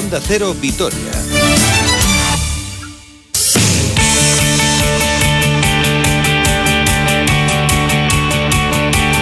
Onda Cero Vitoria.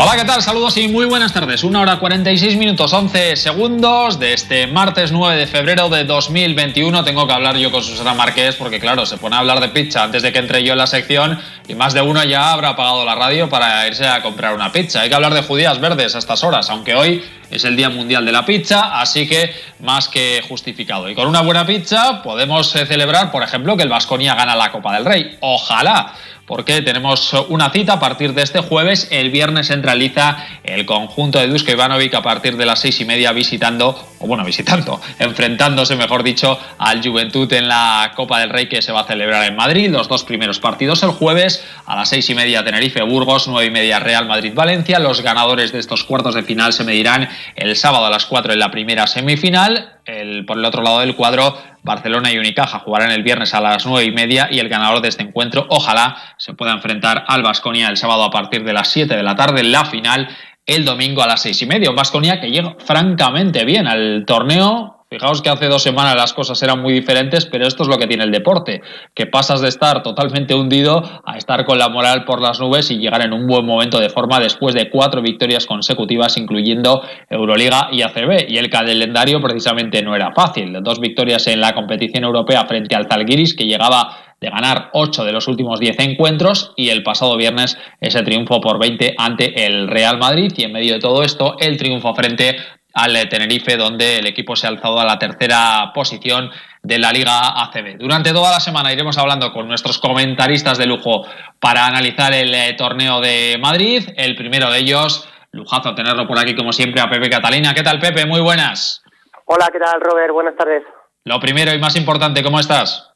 Hola, ¿qué tal? Saludos y muy buenas tardes. Una hora 46 minutos 11 segundos de este martes 9 de febrero de 2021. Tengo que hablar yo con Susana Márquez porque, claro, se pone a hablar de pizza antes de que entre yo en la sección y más de uno ya habrá apagado la radio para irse a comprar una pizza. Hay que hablar de judías verdes a estas horas, aunque hoy es el Día Mundial de la Pizza, así que más que justificado. Y con una buena pizza podemos eh, celebrar, por ejemplo, que el Vasconia gana la Copa del Rey. Ojalá porque tenemos una cita a partir de este jueves. El viernes centraliza el conjunto de Dusko Ivanovic a partir de las seis y media visitando, o bueno, visitando, enfrentándose, mejor dicho, al Juventud en la Copa del Rey que se va a celebrar en Madrid. Los dos primeros partidos el jueves a las seis y media Tenerife Burgos, nueve y media Real Madrid Valencia. Los ganadores de estos cuartos de final se medirán el sábado a las cuatro en la primera semifinal. El, por el otro lado del cuadro, Barcelona y Unicaja jugarán el viernes a las nueve y media y el ganador de este encuentro, ojalá, se pueda enfrentar al Vasconia el sábado a partir de las 7 de la tarde, la final el domingo a las seis y media. Un Vasconia que llega francamente bien al torneo Fijaos que hace dos semanas las cosas eran muy diferentes, pero esto es lo que tiene el deporte, que pasas de estar totalmente hundido a estar con la moral por las nubes y llegar en un buen momento de forma después de cuatro victorias consecutivas, incluyendo Euroliga y ACB. Y el calendario precisamente no era fácil. Dos victorias en la competición europea frente al Zalgiris, que llegaba de ganar ocho de los últimos diez encuentros y el pasado viernes ese triunfo por 20 ante el Real Madrid y en medio de todo esto el triunfo frente al Tenerife, donde el equipo se ha alzado a la tercera posición de la Liga ACB. Durante toda la semana iremos hablando con nuestros comentaristas de lujo para analizar el eh, torneo de Madrid. El primero de ellos, lujazo tenerlo por aquí como siempre, a Pepe Catalina. ¿Qué tal, Pepe? Muy buenas. Hola, ¿qué tal, Robert? Buenas tardes. Lo primero y más importante, ¿cómo estás?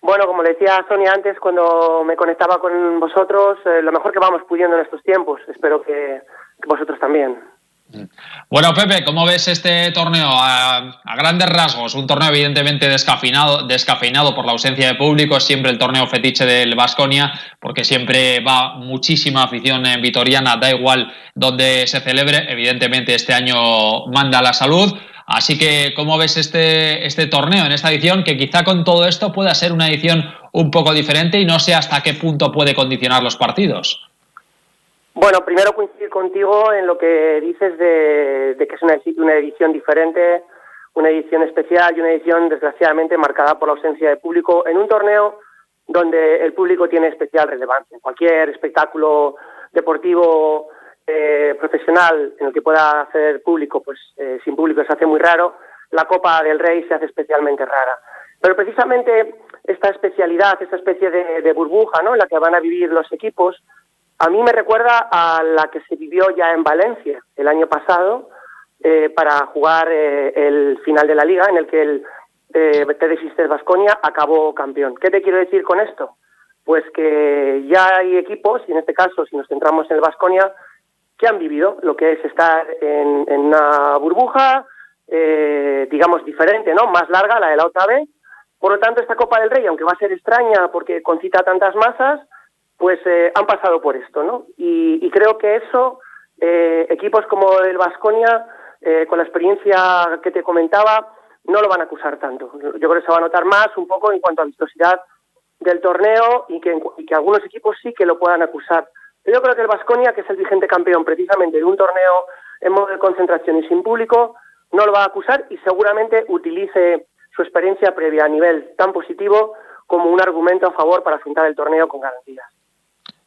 Bueno, como le decía Sonia antes, cuando me conectaba con vosotros, eh, lo mejor que vamos pudiendo en estos tiempos. Espero que vosotros también. Bueno, Pepe, ¿cómo ves este torneo a, grandes rasgos? Un torneo evidentemente descafeinado, descafeinado por la ausencia de público, es siempre el torneo fetiche del Vasconia, porque siempre va muchísima afición en vitoriana, da igual donde se celebre, evidentemente este año manda la salud. Así que, ¿cómo ves este, este torneo en esta edición? Que quizá con todo esto pueda ser una edición un poco diferente y no sé hasta qué punto puede condicionar los partidos. Bueno, primero coincidir contigo en lo que dices de, que es una, una edición diferente, una edición especial y una edición desgraciadamente marcada por la ausencia de público en un torneo donde el público tiene especial relevancia. Cualquier espectáculo deportivo eh, profesional en el que pueda hacer público, pues eh, sin público se hace muy raro. La Copa del Rey se hace especialmente rara. Pero precisamente esta especialidad, esta especie de, de burbuja ¿no? en la que van a vivir los equipos, a mí me recuerda a la que se vivió ya en Valencia el año pasado eh, para jugar eh, el final de la liga en el que el eh, TD Vasconia acabó campeón. ¿Qué te quiero decir con esto? Pues que ya hay equipos, y en este caso si nos centramos en el Vasconia, que han vivido lo que es estar en, en una burbuja, eh, digamos, diferente, ¿no? Más larga, la de la otra vez. Por lo tanto, esta Copa del Rey, aunque va a ser extraña porque concita tantas masas, pues eh, han pasado por esto, ¿no? Y, creo que eso, eh, equipos como el Vasconia, eh, con la experiencia que te comentaba, no lo van a acusar tanto. Yo creo que se va a notar más un poco en cuanto a vistosidad del torneo y que, y que algunos equipos sí que lo puedan acusar. Pero yo creo que el Vasconia, que es el vigente campeón precisamente de un torneo en modo de concentración y sin público, no lo va a acusar y seguramente utilice su experiencia previa a nivel tan positivo como un argumento a favor para afrontar el torneo con garantías.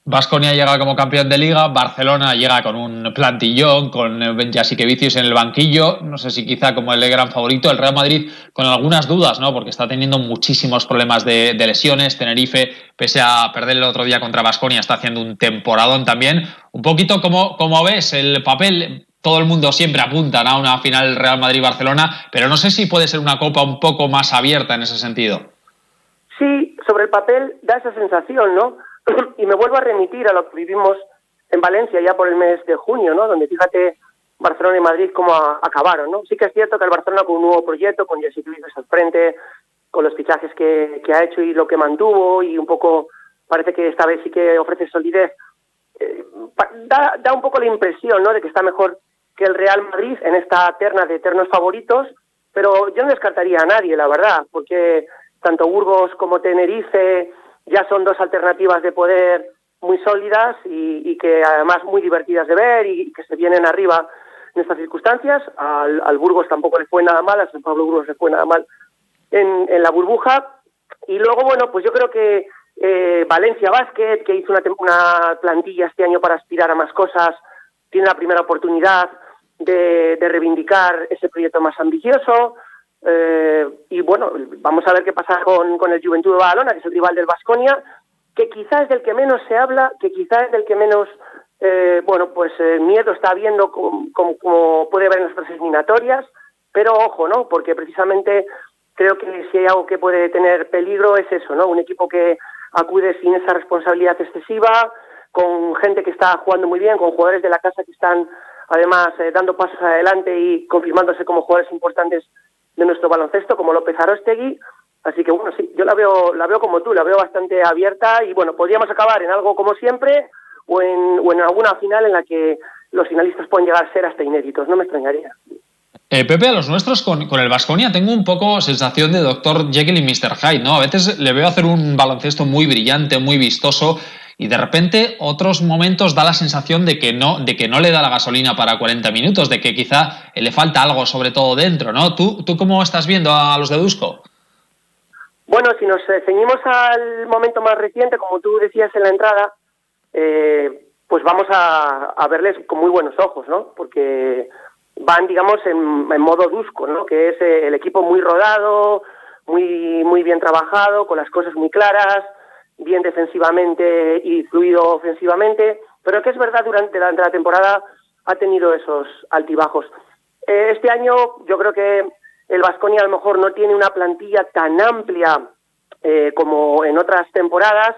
Vasconia llega como campeón de liga, Barcelona llega con un plantillón, con Vicius en el banquillo, no sé si quizá como el gran favorito, el Real Madrid con algunas dudas, ¿no? Porque está teniendo muchísimos problemas de, lesiones, Tenerife, pese a perder el otro día contra Vasconia, está haciendo un temporadón también. Un poquito como, como ves el papel, todo el mundo siempre apunta a una final Real Madrid-Barcelona, pero no sé si puede ser una copa un poco más abierta en ese sentido. Sí, sobre el papel da esa sensación, ¿no? Y me vuelvo a remitir a lo que vivimos en Valencia ya por el mes de junio, ¿no? Donde fíjate Barcelona y Madrid cómo acabaron, ¿no? Sí que es cierto que el Barcelona con un nuevo proyecto, con Jesse Luis al frente, con los fichajes que, ha hecho y lo que mantuvo y un poco parece que esta vez sí que ofrece solidez, eh, da, da un poco la impresión, ¿no? De que está mejor que el Real Madrid en esta terna de eternos favoritos, pero yo no descartaría a nadie, la verdad, porque tanto Burgos como Tenerife ya son dos alternativas de poder muy sólidas y, que además muy divertidas de ver y, que se vienen arriba en estas circunstancias. Al, Burgos tampoco le fue nada mal, a San Pablo Burgos le fue nada mal en, la burbuja. Y luego, bueno, pues yo creo que eh, Valencia Basket, que hizo una, una, plantilla este año para aspirar a más cosas, tiene la primera oportunidad de, reivindicar ese proyecto más ambicioso. Eh, y bueno, vamos a ver qué pasa con, con el Juventud de Badalona, que es el rival del Vasconia, que quizás es del que menos se habla, que quizás es del que menos, eh, bueno, pues eh, miedo está habiendo como, puede haber en nuestras eliminatorias, pero ojo, ¿no? Porque precisamente creo que si hay algo que puede tener peligro es eso, ¿no? Un equipo que acude sin esa responsabilidad excesiva, con gente que está jugando muy bien, con jugadores de la casa que están además eh, dando pasos adelante y confirmándose como jugadores importantes de nuestro baloncesto, como López Arostegui. Así que bueno, sí, yo la veo, la veo como tú, la veo bastante abierta y bueno, podríamos acabar en algo como siempre o en, o en alguna final en la que los finalistas pueden llegar a ser hasta inéditos, no me extrañaría. Eh, Pepe, a los nuestros con, con el Vasconia tengo un poco sensación de Dr. Jekyll y Mr. Hyde, ¿no? A veces le veo hacer un baloncesto muy brillante, muy vistoso, y de repente otros momentos da la sensación de que no, de que no le da la gasolina para 40 minutos, de que quizá le falta algo sobre todo dentro, ¿no? ¿Tú, tú cómo estás viendo a los de Dusko? Bueno, si nos eh, ceñimos al momento más reciente, como tú decías en la entrada, eh, pues vamos a, verles con muy buenos ojos, ¿no? Porque van, digamos, en, modo Dusko, ¿no? Que es eh, el equipo muy rodado, muy, muy bien trabajado, con las cosas muy claras, bien defensivamente y fluido ofensivamente, pero que es verdad durante la, la temporada ha tenido esos altibajos. Eh, este año yo creo que el Vasconia a lo mejor no tiene una plantilla tan amplia eh, como en otras temporadas.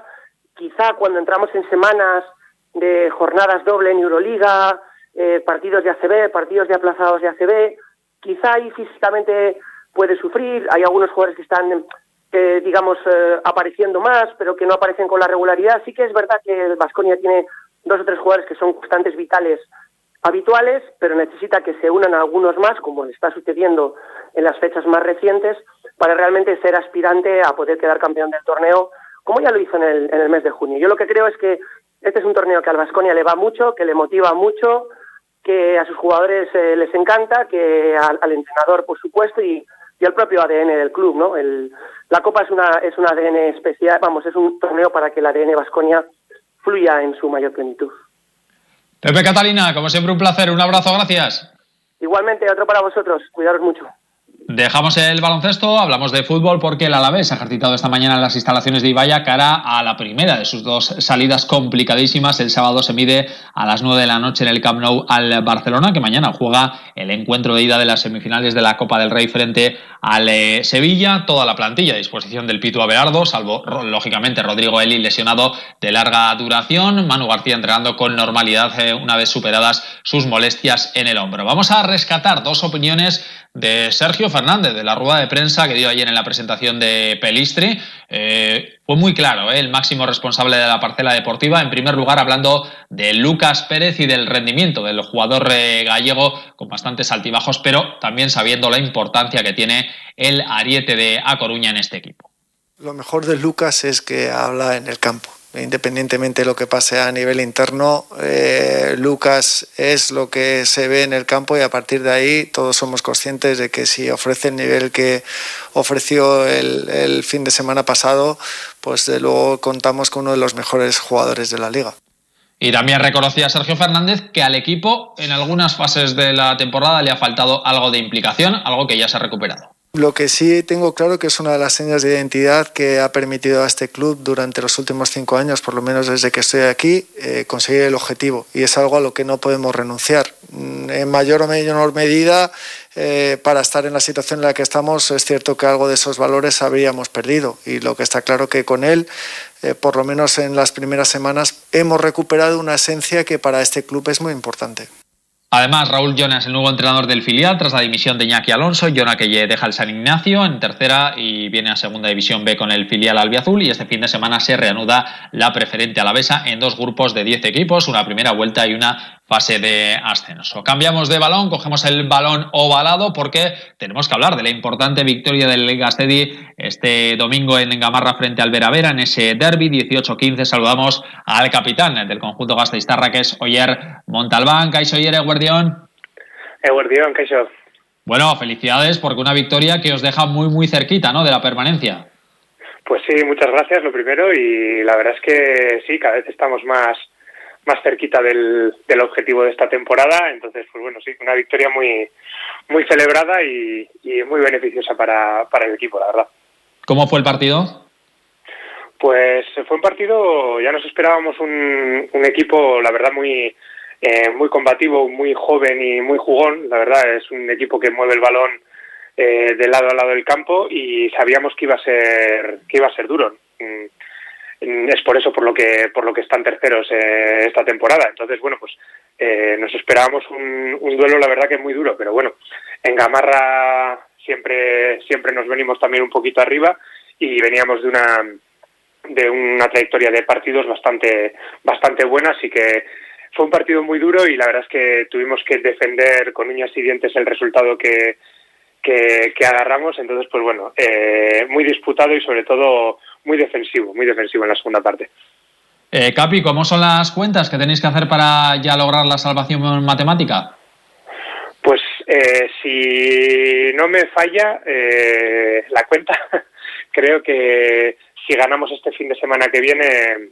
Quizá cuando entramos en semanas de jornadas doble en Euroliga, eh, partidos de ACB, partidos de aplazados de ACB, quizá ahí físicamente puede sufrir. Hay algunos jugadores que están eh, digamos, eh, apareciendo más, pero que no aparecen con la regularidad. Sí que es verdad que el Vasconia tiene dos o tres jugadores que son constantes vitales habituales, pero necesita que se unan algunos más, como le está sucediendo en las fechas más recientes, para realmente ser aspirante a poder quedar campeón del torneo, como ya lo hizo en el, en el mes de junio. Yo lo que creo es que este es un torneo que al Vasconia le va mucho, que le motiva mucho, que a sus jugadores eh, les encanta, que al entrenador, por supuesto, y y el propio ADN del club, ¿no? El, la Copa es una es un ADN especial, vamos, es un torneo para que el ADN Vasconia fluya en su mayor plenitud. Pepe Catalina, como siempre un placer, un abrazo, gracias. Igualmente, otro para vosotros, cuidaros mucho. Dejamos el baloncesto, hablamos de fútbol porque el Alavés ha ejercitado esta mañana en las instalaciones de Ibaya cara a la primera de sus dos salidas complicadísimas. El sábado se mide a las 9 de la noche en el Camp Nou al Barcelona, que mañana juega el encuentro de ida de las semifinales de la Copa del Rey frente al eh, Sevilla. Toda la plantilla a disposición del Pitu Abeardo, salvo lógicamente Rodrigo Eli lesionado de larga duración. Manu García entrenando con normalidad eh, una vez superadas sus molestias en el hombro. Vamos a rescatar dos opiniones de Sergio Fernández, de la rueda de prensa que dio ayer en la presentación de Pelistri. Eh, fue muy claro, eh, el máximo responsable de la parcela deportiva, en primer lugar hablando de Lucas Pérez y del rendimiento del jugador eh, gallego con bastantes altibajos, pero también sabiendo la importancia que tiene el ariete de A Coruña en este equipo. Lo mejor de Lucas es que habla en el campo independientemente de lo que pase a nivel interno, eh, Lucas es lo que se ve en el campo y a partir de ahí todos somos conscientes de que si ofrece el nivel que ofreció el, fin de semana pasado, pues de luego contamos con uno de los mejores jugadores de la liga. Y también reconocía Sergio Fernández que al equipo en algunas fases de la temporada le ha faltado algo de implicación, algo que ya se ha recuperado. Lo que sí tengo claro que es una de las señas de identidad que ha permitido a este club durante los últimos cinco años, por lo menos desde que estoy aquí, eh, conseguir el objetivo. Y es algo a lo que no podemos renunciar. Mm, en mayor o menor medida, eh, para estar en la situación en la que estamos, es cierto que algo de esos valores habríamos perdido. Y lo que está claro que con él, eh, por lo menos en las primeras semanas, hemos recuperado una esencia que para este club es muy importante. Además, Raúl Jonas, el nuevo entrenador del filial, tras la dimisión de Iñaki Alonso, Jonas que deja el San Ignacio en tercera y viene a segunda división B con el filial albiazul y este fin de semana se reanuda la preferente alavesa en dos grupos de 10 equipos, una primera vuelta y una fase de ascenso. Cambiamos de balón, cogemos el balón ovalado porque tenemos que hablar de la importante victoria del Gastedi este domingo en Gamarra frente al Veravera en ese derby 18-15. Saludamos al capitán del conjunto gasteiztarra que es Oyer Montalbán. Caixo Oyer, Eguardión. Eguardión, Caixo. Bueno, felicidades porque una victoria que os deja muy muy cerquita, ¿no? De la permanencia. Pues sí, muchas gracias, lo primero, y la verdad es que sí, cada vez estamos más más cerquita del, del, objetivo de esta temporada. Entonces, pues bueno, sí, una victoria muy, muy celebrada y, muy beneficiosa para, para, el equipo, la verdad. ¿Cómo fue el partido? Pues fue un partido, ya nos esperábamos un, un equipo, la verdad, muy, eh, muy combativo, muy joven y muy jugón. La verdad, es un equipo que mueve el balón eh, de lado a lado del campo y sabíamos que iba a ser, que iba a ser duro. Mm, es por eso por lo que por lo que están terceros eh, esta temporada. Entonces bueno pues eh, nos esperábamos un, un, duelo la verdad que muy duro pero bueno en Gamarra siempre siempre nos venimos también un poquito arriba y veníamos de una de una trayectoria de partidos bastante bastante buena así que fue un partido muy duro y la verdad es que tuvimos que defender con uñas y dientes el resultado que que, agarramos. Entonces pues bueno eh, muy disputado y sobre todo muy defensivo, muy defensivo en la segunda parte. Eh, Capi, ¿cómo son las cuentas que tenéis que hacer para ya lograr la salvación matemática? Pues eh, si no me falla eh, la cuenta, creo que si ganamos este fin de semana que viene,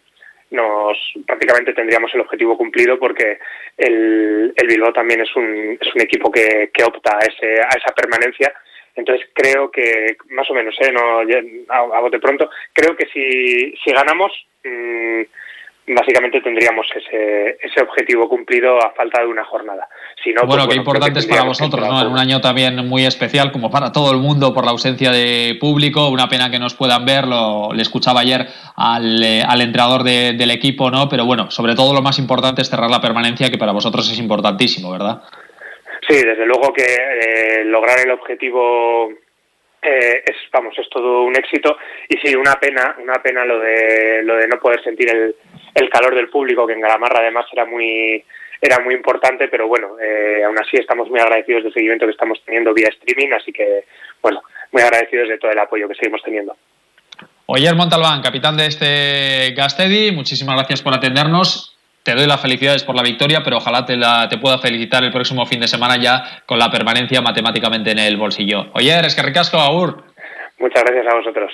nos prácticamente tendríamos el objetivo cumplido porque el, el Bilbao también es un, es un equipo que, que opta a, ese, a esa permanencia entonces creo que, más o menos, ¿eh? no, a, bote pronto, creo que si, si ganamos, mmm, básicamente tendríamos ese, ese objetivo cumplido a falta de una jornada. Si no, bueno, pues, qué importante es para vosotros, ¿no? En un año también muy especial, como para todo el mundo, por la ausencia de público. Una pena que nos puedan ver, lo, le escuchaba ayer al, eh, al entrenador de, del equipo, ¿no? Pero bueno, sobre todo lo más importante es cerrar la permanencia, que para vosotros es importantísimo, ¿verdad? Sí, desde luego que eh, lograr el objetivo eh, es, vamos, es todo un éxito y sí, una pena, una pena lo de lo de no poder sentir el, calor del público que en Galamarra además era muy era muy importante, pero bueno, eh, aún así estamos muy agradecidos del seguimiento que estamos teniendo vía streaming, así que bueno, muy agradecidos de todo el apoyo que seguimos teniendo. Oyer Montalbán, capitán de este Gastedi, muchísimas gracias por atendernos te doy las felicidades por la victoria, pero ojalá te, pueda felicitar el próximo fin de semana ya con la permanencia matemáticamente en el bolsillo. Oye, eres que ricasco, Agur. Muchas gracias a vosotros.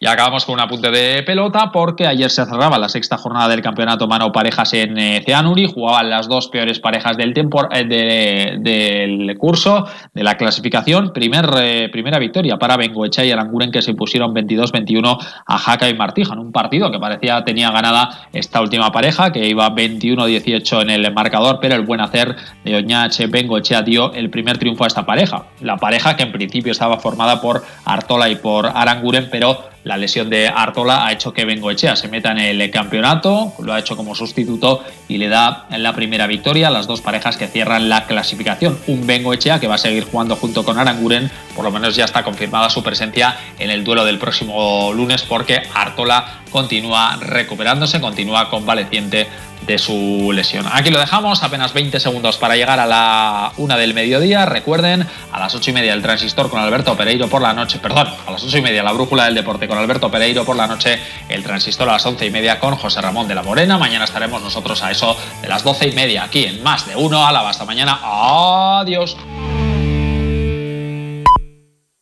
Y acabamos con un apunte de pelota porque ayer se cerraba la sexta jornada del campeonato mano parejas en eh, Ceanuri. Jugaban las dos peores parejas del, eh, del curso, de la clasificación. Primer, eh, primera victoria para Bengoecha y Aranguren que se pusieron 22-21 a Jaca y Martija en un partido que parecía tenía ganada esta última pareja, que iba 21-18 en el marcador, pero el buen hacer de Oñache Bengoechea dio el primer triunfo a esta pareja. La pareja que en principio estaba formada por Artola y por Aranguren, pero la lesión de Artola ha hecho que Bengoechea se meta en el campeonato, lo ha hecho como sustituto y le da la primera victoria a las dos parejas que cierran la clasificación. Un Bengoechea que va a seguir jugando junto con Aranguren, por lo menos ya está confirmada su presencia en el duelo del próximo lunes porque Artola continúa recuperándose, continúa convaleciente de su lesión. Aquí lo dejamos, apenas 20 segundos para llegar a la una del mediodía. Recuerden, a las 8 y media el transistor con Alberto Pereiro por la noche, perdón, a las 8 y media la brújula del deporte con Alberto Pereiro por la noche, el transistor a las 11 y media con José Ramón de la Morena. Mañana estaremos nosotros a eso de las 12 y media aquí en Más de Uno. A la hasta mañana. Adiós.